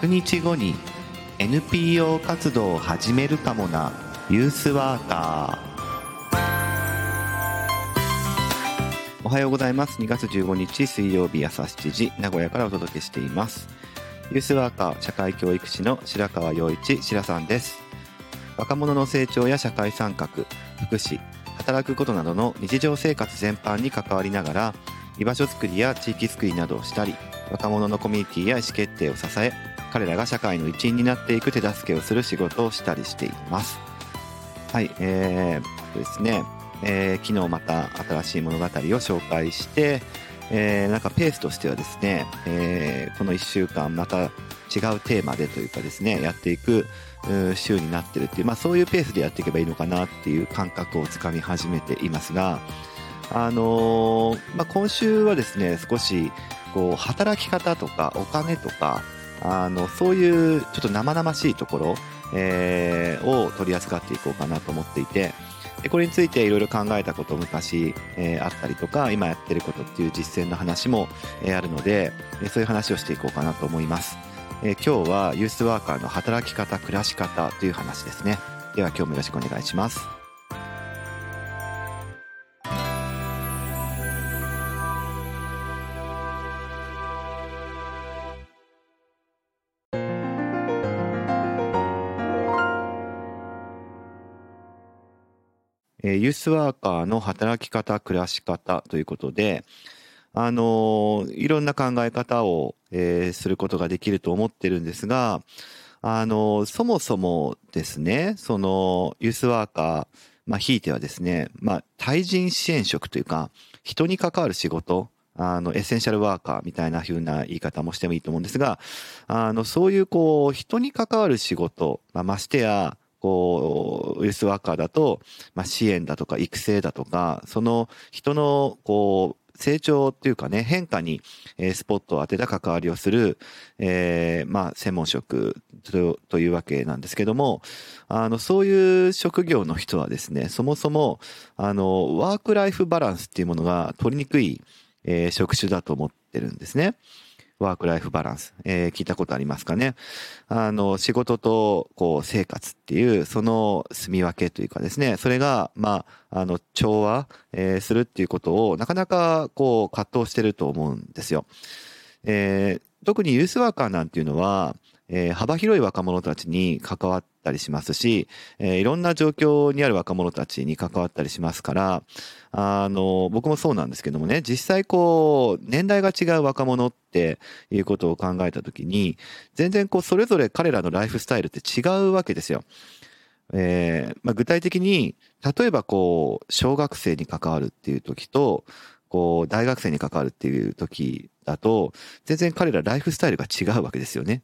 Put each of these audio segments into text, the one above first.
100日後に NPO 活動を始めるかもなユースワーカー。おはようございます。2月15日水曜日朝7時名古屋からお届けしています。ユースワーカー社会教育士の白川陽一白さんです。若者の成長や社会参画福祉働くことなどの日常生活全般に関わりながら居場所づくりや地域づくりなどをしたり若者のコミュニティや意思決定を支え彼らが社会の一員になっていく手助けをする仕事をしたりしています。はいえー、ですね、えー、昨日また新しい物語を紹介してえー、なんかペースとしてはですね、えー、この1週間また違うテーマでというかですねやっていく週になってるっていう、まあ、そういうペースでやっていけばいいのかなっていう感覚をつかみ始めていますが、あのー、まあ、今週はですね少しこう働き方とかお金とかあのそういうちょっと生々しいところ、えー、を取り扱っていこうかなと思っていてでこれについていろいろ考えたこと昔、えー、あったりとか今やってることっていう実践の話も、えー、あるので、え、そういう話をしていこうかなと思います、えー、今日はユースワーカーの働き方暮らし方という話ですね。では今日もよろしくお願いします。えユースワーカーの働き方、暮らし方ということで、あのいろんな考え方を、えー、することができると思ってるんですが、あのそもそもですね、そのユースワーカー、まあ、ひいてはですね、まあ、対人支援職というか、人に関わる仕事、あの、エッセンシャルワーカーみたいな風な言い方もしてもいいと思うんですが、あの、そういうこう、人に関わる仕事、まあ、ましてや、こう、ウェスワーカーだと、まあ、支援だとか育成だとか、その人の、こう、成長っていうかね、変化に、えー、スポットを当てた関わりをする、えー、まあ、専門職とというわけなんですけども、あの、そういう職業の人はですね、そもそも、あの、ワークライフバランスっていうものが取りにくい、えー、職種だと思ってるんですね。ワークライフバランス、えー、聞いたことありますかね？あの、仕事と、こう、生活っていう、その住み分けというかですね、それが、まあ、あの、調和、えー、するっていうことを、なかなか、こう、葛藤してると思うんですよ。えー、特にユースワーカーなんていうのは、えー、幅広い若者たちに関わったりしますし、えー、いろんな状況にある若者たちに関わったりしますから、あの、僕もそうなんですけどもね、実際こう、年代が違う若者っていうことを考えたときに、全然こう、それぞれ彼らのライフスタイルって違うわけですよ。えーまあ、具体的に、例えばこう、小学生に関わるっていう時と、こう、大学生に関わるっていう時だと、全然彼らライフスタイルが違うわけですよね。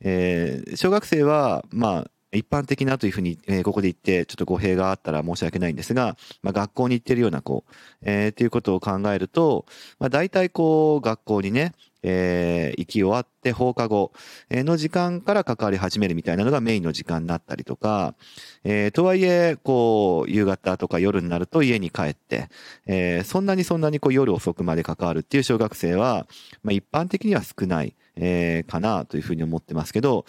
えー、小学生は、まあ、一般的なというふうに、えー、ここで言って、ちょっと語弊があったら申し訳ないんですが、まあ、学校に行ってるような子、えー、っていうことを考えると、まあ、大体こう、学校にね、えー、行き終わって放課後の時間から関わり始めるみたいなのがメインの時間になったりとか、えー、とはいえ、こう、夕方とか夜になると家に帰って、えー、そんなにそんなにこう夜遅くまで関わるっていう小学生は、まあ、一般的には少ない。えー、かなというふうに思ってますけど、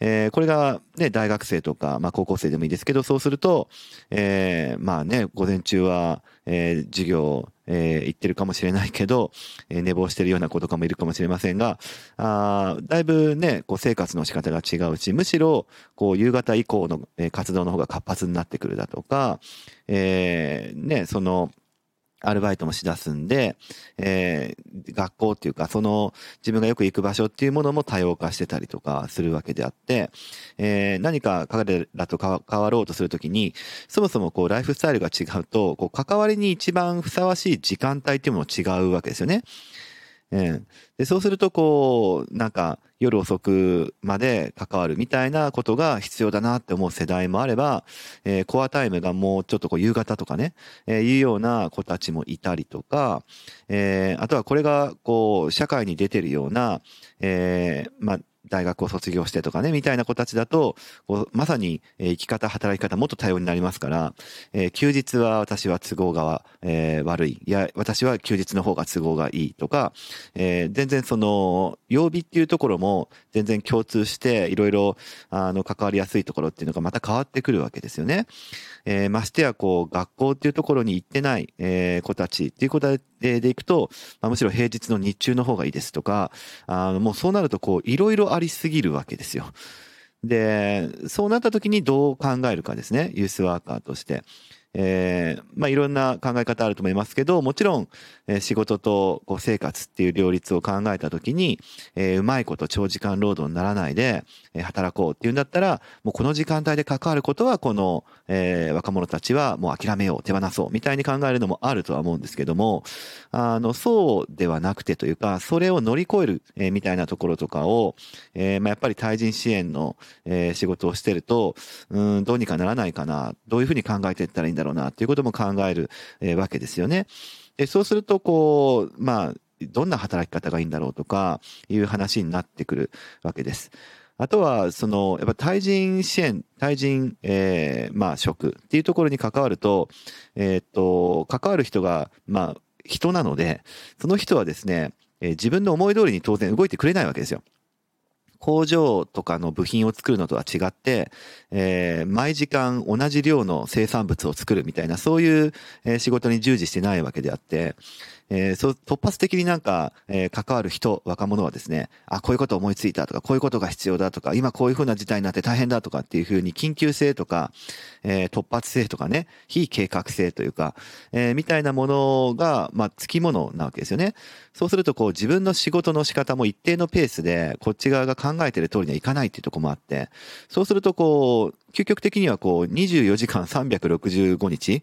えー、これがね、大学生とか、まあ高校生でもいいですけど、そうすると、えー、まあね、午前中は、えー、授業、えー、行ってるかもしれないけど、えー、寝坊してるような子とかもいるかもしれませんが、あだいぶね、こう生活の仕方が違うし、むしろ、こう夕方以降の、え、活動の方が活発になってくるだとか、えー、ね、その、アルバイトもしだすんで、えー、学校っていうか、その自分がよく行く場所っていうものも多様化してたりとかするわけであって、えー、何か彼らと変わろうとするときに、そもそもこうライフスタイルが違うと、こう関わりに一番ふさわしい時間帯っていうのも違うわけですよね。えー、でそうするとこうなんか夜遅くまで関わるみたいなことが必要だなって思う世代もあれば、えー、コアタイムがもうちょっとこう夕方とかね、えー、いうような子たちもいたりとか、えー、あとはこれがこう社会に出てるような、えー、まあ大学を卒業してとかね、みたいな子たちだと、こうまさに、え生き方、働き方もっと多様になりますから、えー、休日は私は都合が、えー、悪い。いや、私は休日の方が都合がいいとか、えー、全然その、曜日っていうところも全然共通して、いろいろ、あの、関わりやすいところっていうのがまた変わってくるわけですよね。えー、ましてや、こう、学校っていうところに行ってない、えー、子たちっていうことで、でいくと、まあ、むしろ平日の日中の方がいいですとか、あの、もうそうなると、こう、いろいろありすぎるわけですよ。で、そうなった時にどう考えるかですね、ユースワーカーとして。えー、まあいろんな考え方あると思いますけど、もちろん、えー、仕事とこう生活っていう両立を考えた時に、えー、うまいこと長時間労働にならないで、えー、働こうっていうんだったら、もうこの時間帯で関わることは、この、えー、若者たちはもう諦めよう、手放そう、みたいに考えるのもあるとは思うんですけども、あの、そうではなくてというか、それを乗り越える、えー、みたいなところとかを、えー、まあやっぱり対人支援の、えー、仕事をしてると、うん、どうにかならないかな、どういうふうに考えていったらいいんだろうな、っていうことも考える、えー、わけですよね。で、そうすると、こう、まあ、どんな働き方がいいんだろうとか、いう話になってくるわけです。あとは、その、やっぱ対人支援、対人、えー、まあ、職っていうところに関わると、えー、っと、関わる人が、まあ、人なので、その人はですね、えー、自分の思い通りに当然動いてくれないわけですよ。工場とかの部品を作るのとは違って、えー、毎時間同じ量の生産物を作るみたいな、そういう、仕事に従事してないわけであって、えー、そう、突発的になんか、えー、関わる人、若者はですね、あ、こういうこと思いついたとか、こういうことが必要だとか、今こういうふうな事態になって大変だとかっていうふうに緊急性とか、えー、突発性とかね、非計画性というか、え、みたいなものが、まあ、つきものなわけですよね。そうすると、こう、自分の仕事の仕方も一定のペースで、こっち側が考えてる通りにはいかないっていうとこもあって、そうすると、こう、究極的にはこう、24時間365日、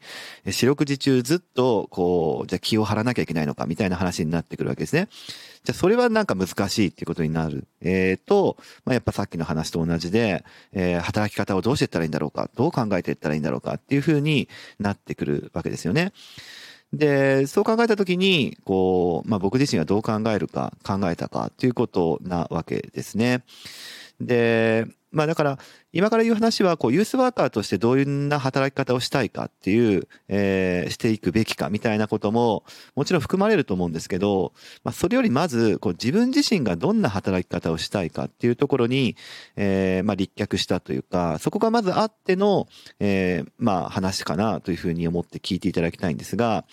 四六時中ずっと、こう、じゃあ気を張らなきゃいけないのか、みたいな話になってくるわけですね。じゃあそれはなんか難しいっていうことになる。えー、と、まあ、やっぱさっきの話と同じで、えー、働き方をどうしていったらいいんだろうか、どう考えていったらいいんだろうかっていうふうになってくるわけですよね。で、そう考えたときに、こう、まあ、僕自身がどう考えるか、考えたかっていうことなわけですね。で、まあだから、今から言う話は、こう、ユースワーカーとしてどういうな働き方をしたいかっていう、えー、していくべきかみたいなことも、もちろん含まれると思うんですけど、まあそれよりまず、こう、自分自身がどんな働き方をしたいかっていうところに、えー、まあ立脚したというか、そこがまずあっての、えー、まあ話かなというふうに思って聞いていただきたいんですが、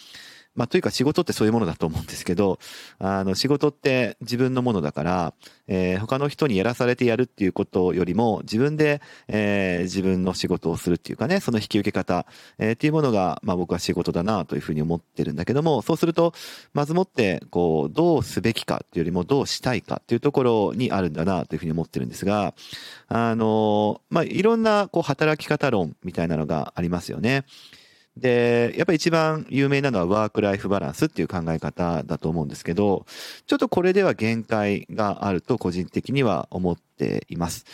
まあ、というか仕事ってそういうものだと思うんですけど、あの、仕事って自分のものだから、えー、他の人にやらされてやるっていうことよりも、自分で、えー、自分の仕事をするっていうかね、その引き受け方、えー、っていうものが、まあ僕は仕事だなというふうに思ってるんだけども、そうすると、まずもって、こう、どうすべきかっていうよりも、どうしたいかっていうところにあるんだなというふうに思ってるんですが、あの、まあ、いろんな、こう、働き方論みたいなのがありますよね。で、やっぱり一番有名なのはワークライフバランスっていう考え方だと思うんですけど、ちょっとこれでは限界があると個人的には思っています。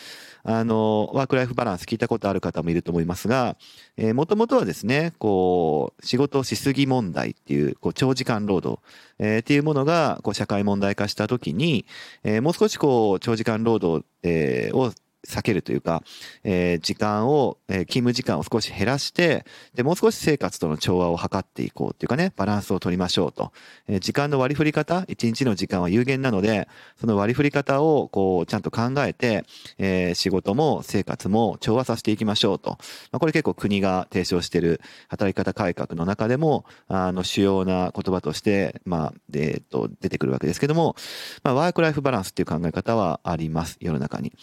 あの、ワークライフバランス聞いたことある方もいると思いますが、えー、もともとはですね、こう、仕事をしすぎ問題っていう、こう、長時間労働、えー、っていうものが、こう、社会問題化したときに、えー、もう少しこう、長時間労働、えー、を避けるというか、えー、時間を、えー、勤務時間を少し減らして、で、もう少し生活との調和を図っていこうっていうかね、バランスを取りましょうと。えー、時間の割り振り方、一日の時間は有限なので、その割り振り方を、こう、ちゃんと考えて、えー、仕事も生活も調和させていきましょうと。まあ、これ結構国が提唱している働き方改革の中でも、あの、主要な言葉として、まあ、えっ、と、出てくるわけですけども、まあ、ワークライフバランスっていう考え方はあります、世の中に。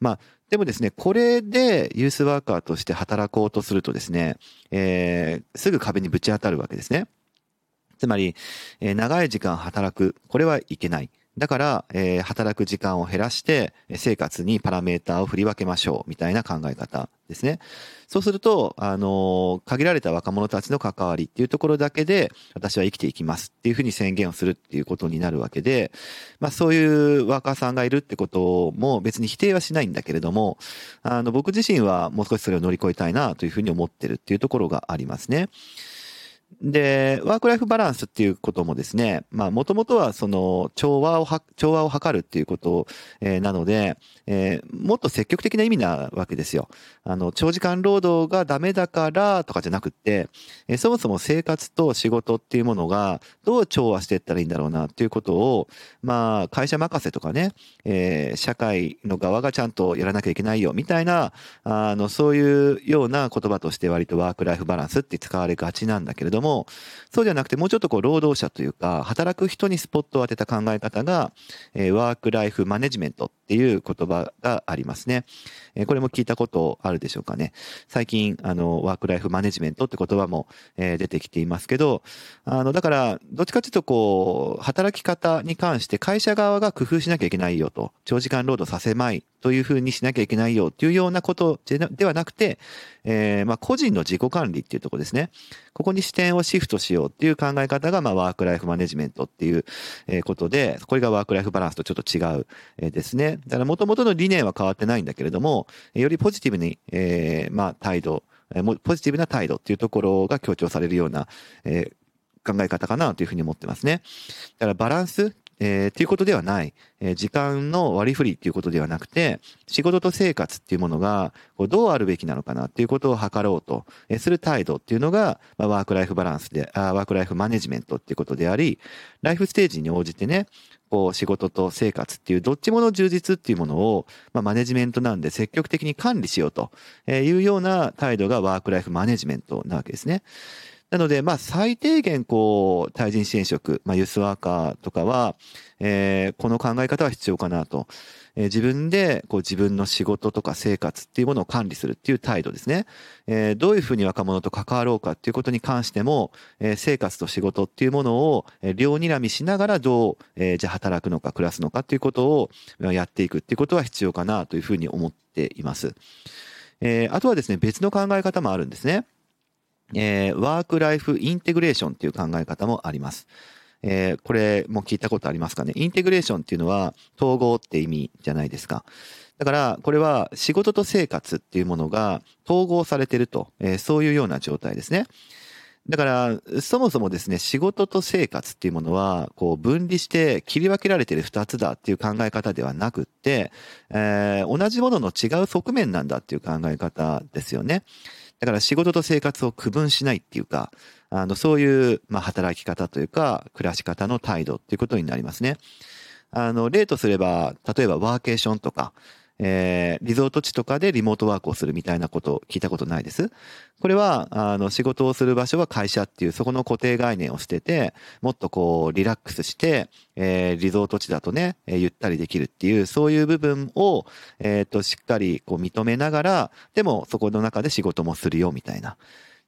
まあ、でもですね、これでユースワーカーとして働こうとするとですね、えー、すぐ壁にぶち当たるわけですね。つまり、えー、長い時間働く。これはいけない。だから、えー、働く時間を減らして、生活にパラメーターを振り分けましょう、みたいな考え方ですね。そうすると、あのー、限られた若者たちの関わりっていうところだけで、私は生きていきますっていうふうに宣言をするっていうことになるわけで、まあそういうワーカーさんがいるってことも別に否定はしないんだけれども、あの、僕自身はもう少しそれを乗り越えたいなというふうに思ってるっていうところがありますね。で、ワークライフバランスっていうこともですね、まあ、もともとはその調和を、調和を図るっていうこと、え、なので、えー、もっと積極的な意味なわけですよ。あの、長時間労働がダメだからとかじゃなくって、えー、そもそも生活と仕事っていうものがどう調和していったらいいんだろうなっていうことを、まあ、会社任せとかね、えー、社会の側がちゃんとやらなきゃいけないよみたいな、あの、そういうような言葉として割とワークライフバランスって使われがちなんだけれども、もそうじゃなくてもうちょっとこう労働者というか、働く人にスポットを当てた考え方が、えー、ワークライフマネジメントっていう言葉がありますね。えー、これも聞いたことあるでしょうかね。最近、あの、ワークライフマネジメントって言葉も、えー、出てきていますけど、あの、だから、どっちかというとこう、働き方に関して会社側が工夫しなきゃいけないよと、長時間労働させまいというふうにしなきゃいけないよっていうようなことではなくて、えー、まあ個人の自己管理っていうところですね。ここに視点をシフトしようっていう考え方が、まあワークライフマネジメントっていうことで、これがワークライフバランスとちょっと違うですね。だからもともとの理念は変わってないんだけれども、よりポジティブに、えー、まあ態度、ポジティブな態度っていうところが強調されるような、えー、考え方かなというふうに思ってますね。だからバランス、えー、っていうことではない、えー、時間の割り振りっていうことではなくて、仕事と生活っていうものが、こうどうあるべきなのかなっていうことを図ろうと、え、する態度っていうのが、まあ、ワークライフバランスであ、ワークライフマネジメントっていうことであり、ライフステージに応じてね、こう仕事と生活っていうどっちもの充実っていうものを、まあ、マネジメントなんで積極的に管理しようというような態度がワークライフマネジメントなわけですね。なので、まあ、最低限、こう、対人支援職、まあ、ユースワーカーとかは、えー、この考え方は必要かなと。えー、自分で、こう、自分の仕事とか生活っていうものを管理するっていう態度ですね。えー、どういうふうに若者と関わろうかっていうことに関しても、えー、生活と仕事っていうものを、えー、両睨みしながらどう、えー、じゃあ働くのか暮らすのかっていうことをやっていくっていうことは必要かなというふうに思っています。えー、あとはですね、別の考え方もあるんですね。えー、ワークライフインテグレーションっていう考え方もあります。えー、これも聞いたことありますかね？インテグレーションっていうのは統合って意味じゃないですか。だから、これは仕事と生活っていうものが統合されてると、えー、そういうような状態ですね。だから、そもそもですね、仕事と生活っていうものは、こう分離して切り分けられてる二つだっていう考え方ではなくって、えー、同じものの違う側面なんだっていう考え方ですよね。だから仕事と生活を区分しないっていうか、あの、そういう、まあ、働き方というか、暮らし方の態度っていうことになりますね。あの、例とすれば、例えばワーケーションとか、えー、リゾート地とかでリモートワークをするみたいなことを聞いたことないです。これは、あの、仕事をする場所は会社っていう、そこの固定概念を捨てて、もっとこう、リラックスして、えー、リゾート地だとね、えー、ゆったりできるっていう、そういう部分を、えっ、と、しっかりこう認めながら、でもそこの中で仕事もするよ、みたいな。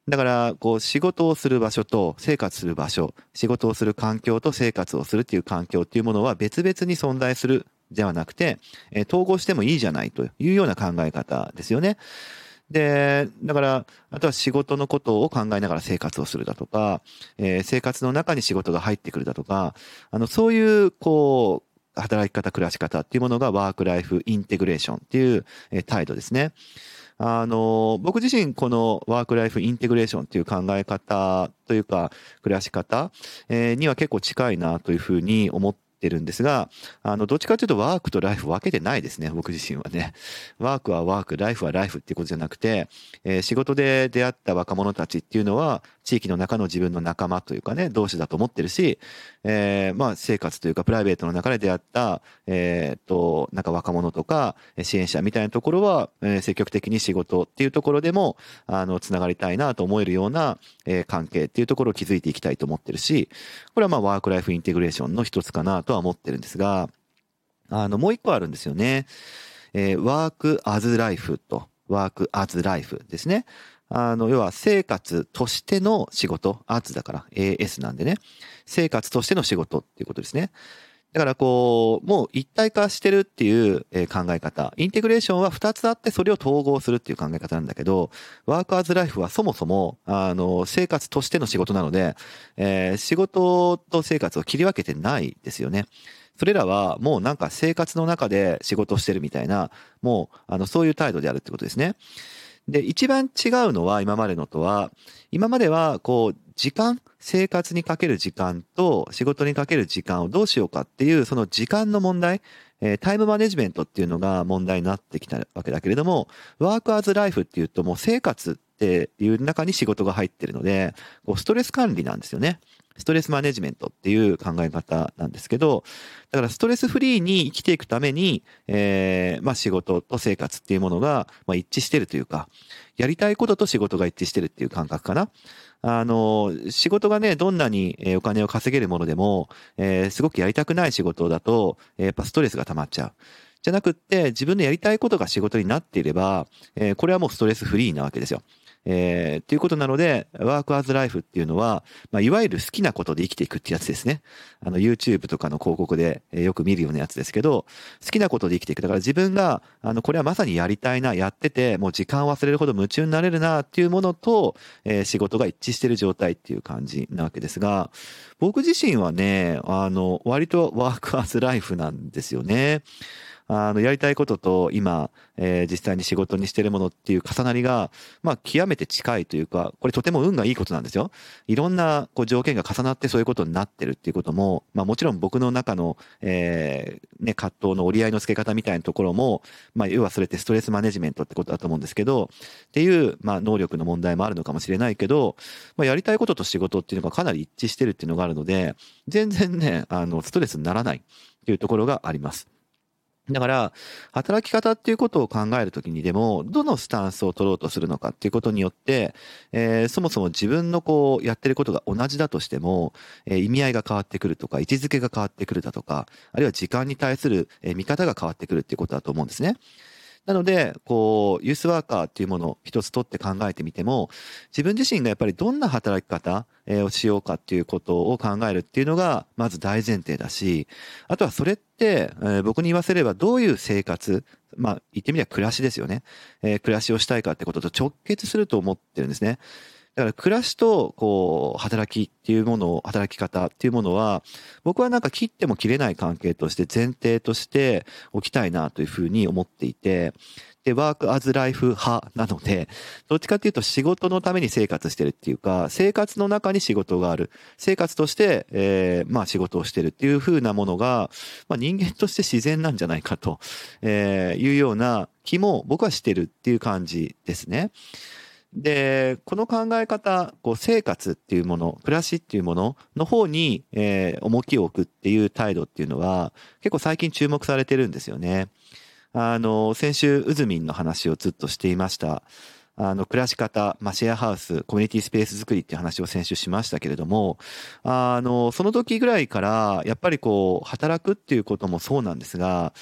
だから、こう、仕事をする場所と生活する場所、仕事をする環境と生活をするっていう環境っていうものは別々に存在するではなくて、えー、統合してもいいじゃないというような考え方ですよね。で、だから、あとは仕事のことを考えながら生活をするだとか、えー、生活の中に仕事が入ってくるだとか、あの、そういう、こう、働き方、暮らし方っていうものがワークライフインテグレーションっていう、えー、態度ですね。あの、僕自身このワークライフインテグレーションっていう考え方というか、暮らし方、えー、には結構近いなというふうに思ってってるんですが、あの、どっちかというとワークとライフ分けてないですね、僕自身はね。ワークはワーク、ライフはライフっていうことじゃなくて、えー、仕事で出会った若者たちっていうのは、地域の中の自分の仲間というかね、同士だと思ってるし、えー、まあ、生活というかプライベートの中で出会った、えー、っと、なんか若者とか支援者みたいなところは、えー、積極的に仕事っていうところでも、あの、つながりたいなと思えるような、えー、関係っていうところを築いていきたいと思ってるし、これはまあ、ワークライフインテグレーションの一つかなととは思ってるんですが、あの、もう一個あるんですよね。えー、ワークアズライフと、ワークアズライフですね。あの、要は生活としての仕事、アーツだから AS なんでね、生活としての仕事っていうことですね。だからこう、もう一体化してるっていう考え方。インテグレーションは二つあってそれを統合するっていう考え方なんだけど、ワークアーズライフはそもそも、あの、生活としての仕事なので、えー、仕事と生活を切り分けてないですよね。それらはもうなんか生活の中で仕事してるみたいな、もう、あの、そういう態度であるってことですね。で、一番違うのは今までのとは、今まではこう、時間、生活にかける時間と仕事にかける時間をどうしようかっていう、その時間の問題、えー、タイムマネジメントっていうのが問題になってきたわけだけれども、ワークアズライフっていうともう生活っていう中に仕事が入ってるので、こうストレス管理なんですよね。ストレスマネジメントっていう考え方なんですけど、だからストレスフリーに生きていくために、えー、まあ仕事と生活っていうものが、まあ一致してるというか、やりたいことと仕事が一致してるっていう感覚かな。あの、仕事がね、どんなにお金を稼げるものでも、えー、すごくやりたくない仕事だと、やっぱストレスが溜まっちゃう。じゃなくって、自分のやりたいことが仕事になっていれば、えー、これはもうストレスフリーなわけですよ。えー、っていうことなので、ワークアズライフっていうのは、まあ、いわゆる好きなことで生きていくってやつですね。あの、YouTube とかの広告でよく見るようなやつですけど、好きなことで生きていく。だから自分が、あの、これはまさにやりたいな、やってて、もう時間を忘れるほど夢中になれるなっていうものと、えー、仕事が一致してる状態っていう感じなわけですが、僕自身はね、あの、割とワークアズライフなんですよね。あの、やりたいことと今、えー、実際に仕事にしてるものっていう重なりが、まあ、極めて近いというか、これとても運がいいことなんですよ。いろんな、こう、条件が重なってそういうことになってるっていうことも、まあ、もちろん僕の中の、えー、ね、葛藤の折り合いのつけ方みたいなところも、まあ、要はそれってストレスマネジメントってことだと思うんですけど、っていう、まあ、能力の問題もあるのかもしれないけど、まあ、やりたいことと仕事っていうのがかなり一致してるっていうのがあるので、全然ね、あの、ストレスにならないっていうところがあります。だから、働き方っていうことを考えるときにでも、どのスタンスを取ろうとするのかっていうことによって、えー、そもそも自分のこう、やってることが同じだとしても、えー、意味合いが変わってくるとか、位置づけが変わってくるだとか、あるいは時間に対する、えー、見方が変わってくるっていうことだと思うんですね。なので、こう、ユースワーカーっていうものを一つ取って考えてみても、自分自身がやっぱりどんな働き方をしようかっていうことを考えるっていうのが、まず大前提だし、あとはそれって、僕に言わせればどういう生活、まあ、言ってみれば暮らしですよね。暮らしをしたいかってことと直結すると思ってるんですね。だから暮らしと、こう、働きっていうものを、働き方っていうものは、僕はなんか切っても切れない関係として前提として置きたいなというふうに思っていて、で、ワークアズライフ派なので、どっちかっていうと仕事のために生活してるっていうか、生活の中に仕事がある。生活として、え、まあ仕事をしてるっていうふうなものが、まあ人間として自然なんじゃないかと、え、いうような気も僕はしてるっていう感じですね。で、この考え方、こう生活っていうもの、暮らしっていうものの方に、えー、重きを置くっていう態度っていうのは、結構最近注目されてるんですよね。あの、先週、うずみんの話をずっとしていました。あの、暮らし方、まあ、シェアハウス、コミュニティスペース作りっていう話を先週しましたけれども、あの、その時ぐらいから、やっぱりこう、働くっていうこともそうなんですが、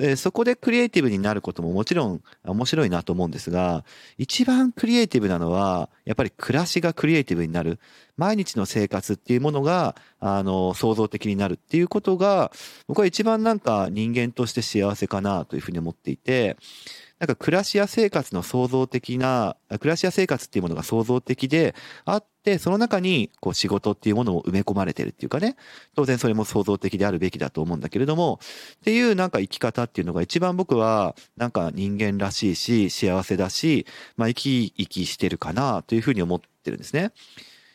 え、そこでクリエイティブになることももちろん面白いなと思うんですが、一番クリエイティブなのは、やっぱり暮らしがクリエイティブになる。毎日の生活っていうものが、あの、創造的になるっていうことが、僕は一番なんか人間として幸せかなというふうに思っていて、なんか暮らしや生活の創造的な、暮らしや生活っていうものが創造的であって、その中にこう仕事っていうものを埋め込まれてるっていうかね、当然それも創造的であるべきだと思うんだけれども、っていうなんか生き方っていうのが一番僕はなんか人間らしいし、幸せだし、まあ生き生きしてるかなというふうに思ってるんですね。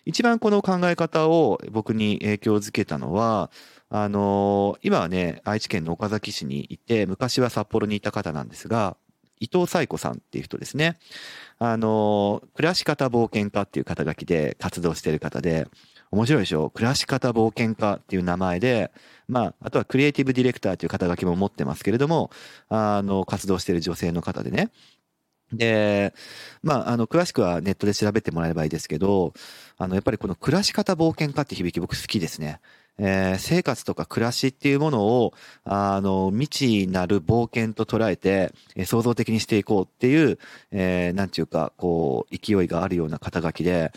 一番この考え方を僕に影響づけたのは、あの今はね、愛知県の岡崎市にいて、昔は札幌にいた方なんですが、伊藤彩子さんっていう人ですね。あの、暮らし方冒険家っていう肩書きで活動してる方で、面白いでしょ？暮らし方冒険家っていう名前で、まあ、あとはクリエイティブディレクターという肩書きも持ってますけれども、あの、活動してる女性の方でね。で、まあ、あの、詳しくはネットで調べてもらえばいいですけど、あの、やっぱりこの暮らし方冒険家って響き僕好きですね。えー、生活とか暮らしっていうものを、あの、未知なる冒険と捉えて、えー、創造的にしていこうっていう、えー、なんていうか、こう、勢いがあるような肩書きで、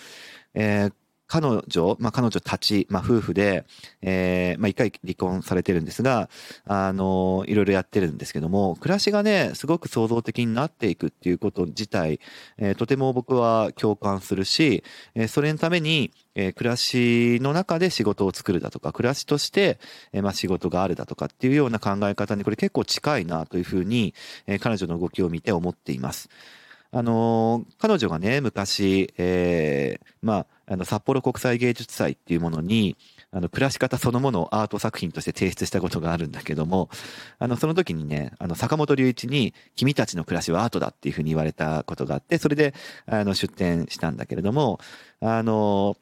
えー、彼女、まあ、彼女たち、まあ、夫婦で、えー、まあ、一回離婚されてるんですが、あの、いろいろやってるんですけども、暮らしがね、すごく創造的になっていくっていうこと自体、えー、とても僕は共感するし、えー、それのために、えー、暮らしの中で仕事を作るだとか、暮らしとして、えー、まあ、仕事があるだとかっていうような考え方にこれ結構近いなというふうに、えー、彼女の動きを見て思っています。あの彼女がね昔、えー、まああの札幌国際芸術祭っていうものにあの暮らし方そのものをアート作品として提出したことがあるんだけどもあのその時にねあの坂本龍一に「君たちの暮らしはアートだ」っていうふうに言われたことがあってそれであの出展したんだけれどもあの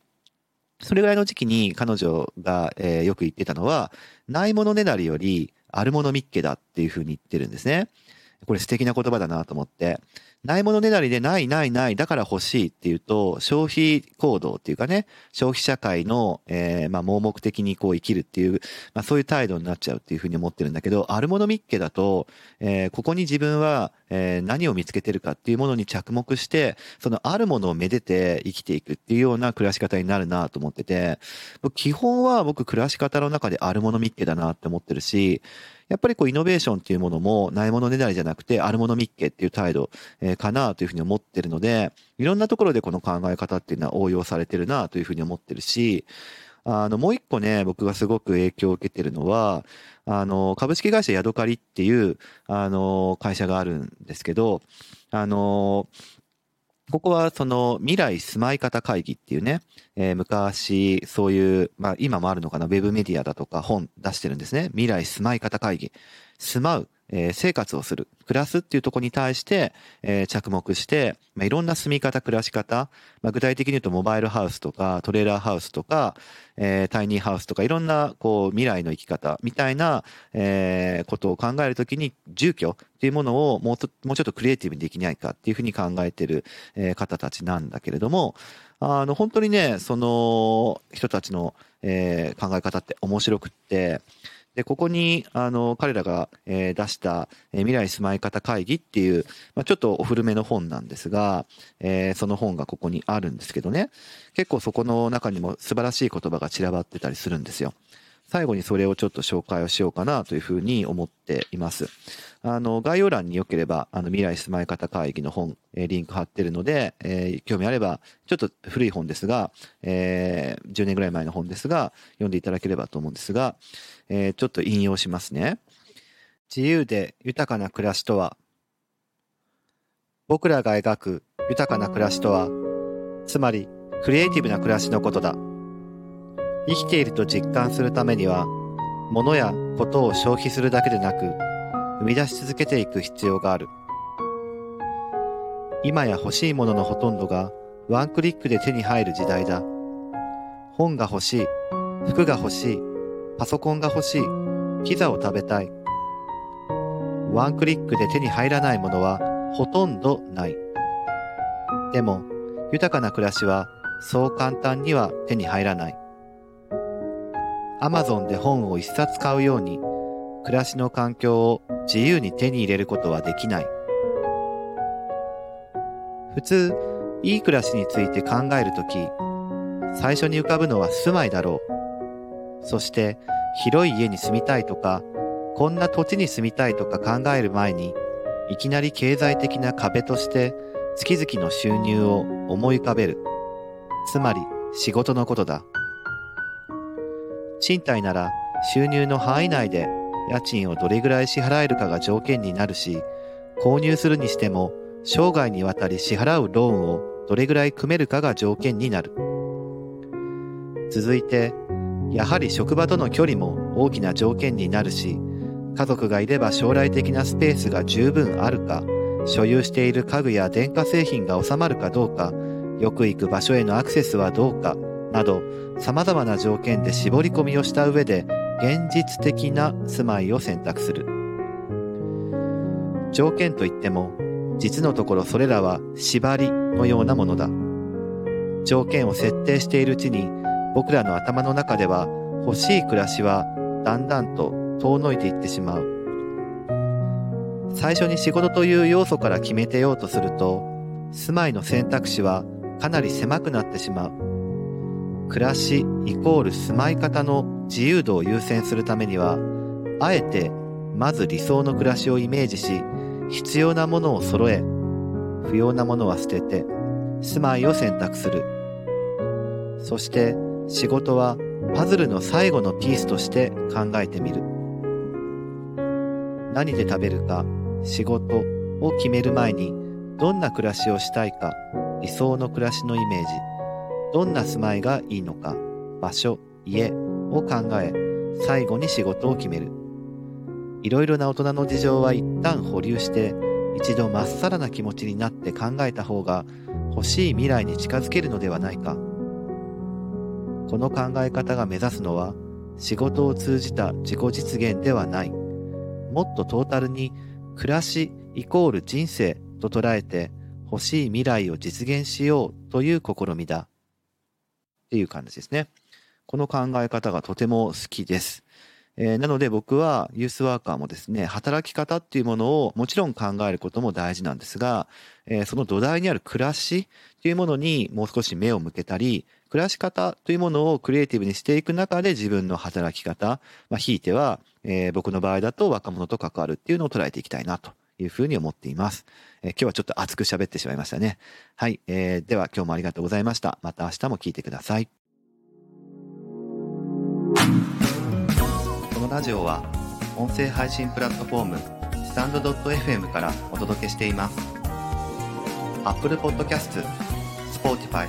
それぐらいの時期に彼女が、えー、よく言ってたのはないものねだりよりあるものみっけだっていうふうに言ってるんですね。これ素敵な言葉だなと思って。ないものねだりでないないないだから欲しいっていうと消費行動っていうかね消費社会の、えー、まあ盲目的にこう生きるっていう、まあ、そういう態度になっちゃうっていうふうに思ってるんだけどあるものみっけだと、えー、ここに自分は、えー、何を見つけてるかっていうものに着目してそのあるものをめでて生きていくっていうような暮らし方になるなと思ってて基本は僕暮らし方の中であるものみっけだなって思ってるしやっぱりこうイノベーションっていうものもないものねだりじゃなくてあるものみっけっていう態度、えー、かなというふうに思ってるのでいろんなところでこの考え方っていうのは応用されてるなというふうに思ってるしあのもう一個ね僕がすごく影響を受けてるのはあの株式会社ヤドカリっていうあの会社があるんですけどあのここはその未来住まい方会議っていうね、えー、昔そういう、まあ今もあるのかな、ウェブメディアだとか本出してるんですね。未来住まい方会議。住まう、えー、生活をする、暮らすっていうとこに対して、えー、着目して、まあ、いろんな住み方、暮らし方、まあ、具体的に言うとモバイルハウスとかトレーラーハウスとか、えー、タイニーハウスとかいろんなこう未来の生き方みたいな、えー、ことを考えるときに住居っていうものをもうもうちょっとクリエイティブにできないかっていうふうに考えてる、えー、方たちなんだけれども、あの本当にね、その人たちの、えー、考え方って面白くって、で、ここに、あの、彼らが、えー、出した、えー、未来住まい方会議っていう、まあ、ちょっとお古めの本なんですが、えー、その本がここにあるんですけどね、結構そこの中にも素晴らしい言葉が散らばってたりするんですよ。最後にそれをちょっと紹介をしようかなというふうに思っています。あの、概要欄によければ、あの、未来住まい方会議の本、えー、リンク貼ってるので、えー、興味あれば、ちょっと古い本ですが、えー、10年ぐらい前の本ですが、読んでいただければと思うんですが、えー、ちょっと引用しますね。自由で豊かな暮らしとは、僕らが描く豊かな暮らしとは、つまり、クリエイティブな暮らしのことだ。生きていると実感するためには、物やことを消費するだけでなく、生み出し続けていく必要がある。今や欲しいもののほとんどがワンクリックで手に入る時代だ。本が欲しい、服が欲しい、パソコンが欲しい、ピザを食べたい。ワンクリックで手に入らないものはほとんどない。でも、豊かな暮らしはそう簡単には手に入らない。アマゾンで本を一冊買うように、暮らしの環境を自由に手に入れることはできない。普通、いい暮らしについて考えるとき、最初に浮かぶのは住まいだろう。そして、広い家に住みたいとか、こんな土地に住みたいとか考える前に、いきなり経済的な壁として月々の収入を思い浮かべる。つまり仕事のことだ。賃貸なら収入の範囲内で家賃をどれぐらい支払えるかが条件になるし、購入するにしても生涯にわたり支払うローンをどれぐらい組めるかが条件になる。続いて、やはり職場との距離も大きな条件になるし、家族がいれば将来的なスペースが十分あるか、所有している家具や電化製品が収まるかどうか、よく行く場所へのアクセスはどうか、など様々な条件で絞り込みをした上で現実的な住まいを選択する。条件といっても実のところそれらは縛りのようなものだ。条件を設定しているうちに僕らの頭の中では欲しい暮らしはだんだんと遠のいていってしまう。最初に仕事という要素から決めてようとすると住まいの選択肢はかなり狭くなってしまう。暮らしイコール住まい方の自由度を優先するためにはあえてまず理想の暮らしをイメージし必要なものを揃え不要なものは捨てて住まいを選択する。そして仕事はパズルの最後のピースとして考えてみる。何で食べるか仕事を決める前にどんな暮らしをしたいか理想の暮らしのイメージどんな住まいがいいのか場所家を考え最後に仕事を決める。いろいろな大人の事情は一旦保留して一度まっさらな気持ちになって考えた方が欲しい未来に近づけるのではないか。この考え方が目指すのは仕事を通じた自己実現ではないもっとトータルに暮らしイコール人生と捉えて欲しい未来を実現しようという試みだっていう感じですね。この考え方がとても好きです。えー、なので僕はユースワーカーもですね、働き方っていうものをもちろん考えることも大事なんですが、えー、その土台にある暮らしっていうものにもう少し目を向けたり、暮らし方というものをクリエイティブにしていく中で自分の働き方、まあ、ひいては、えー、僕の場合だと若者と関わるっていうのを捉えていきたいなというふうに思っています。えー、今日はちょっと熱く喋ってしまいましたね。はい、えー、では今日もありがとうございました。また明日も聞いてください。このラジオは音声配信プラットフォームスタンド .fm からお届けしています。Apple Podcast、Spotify、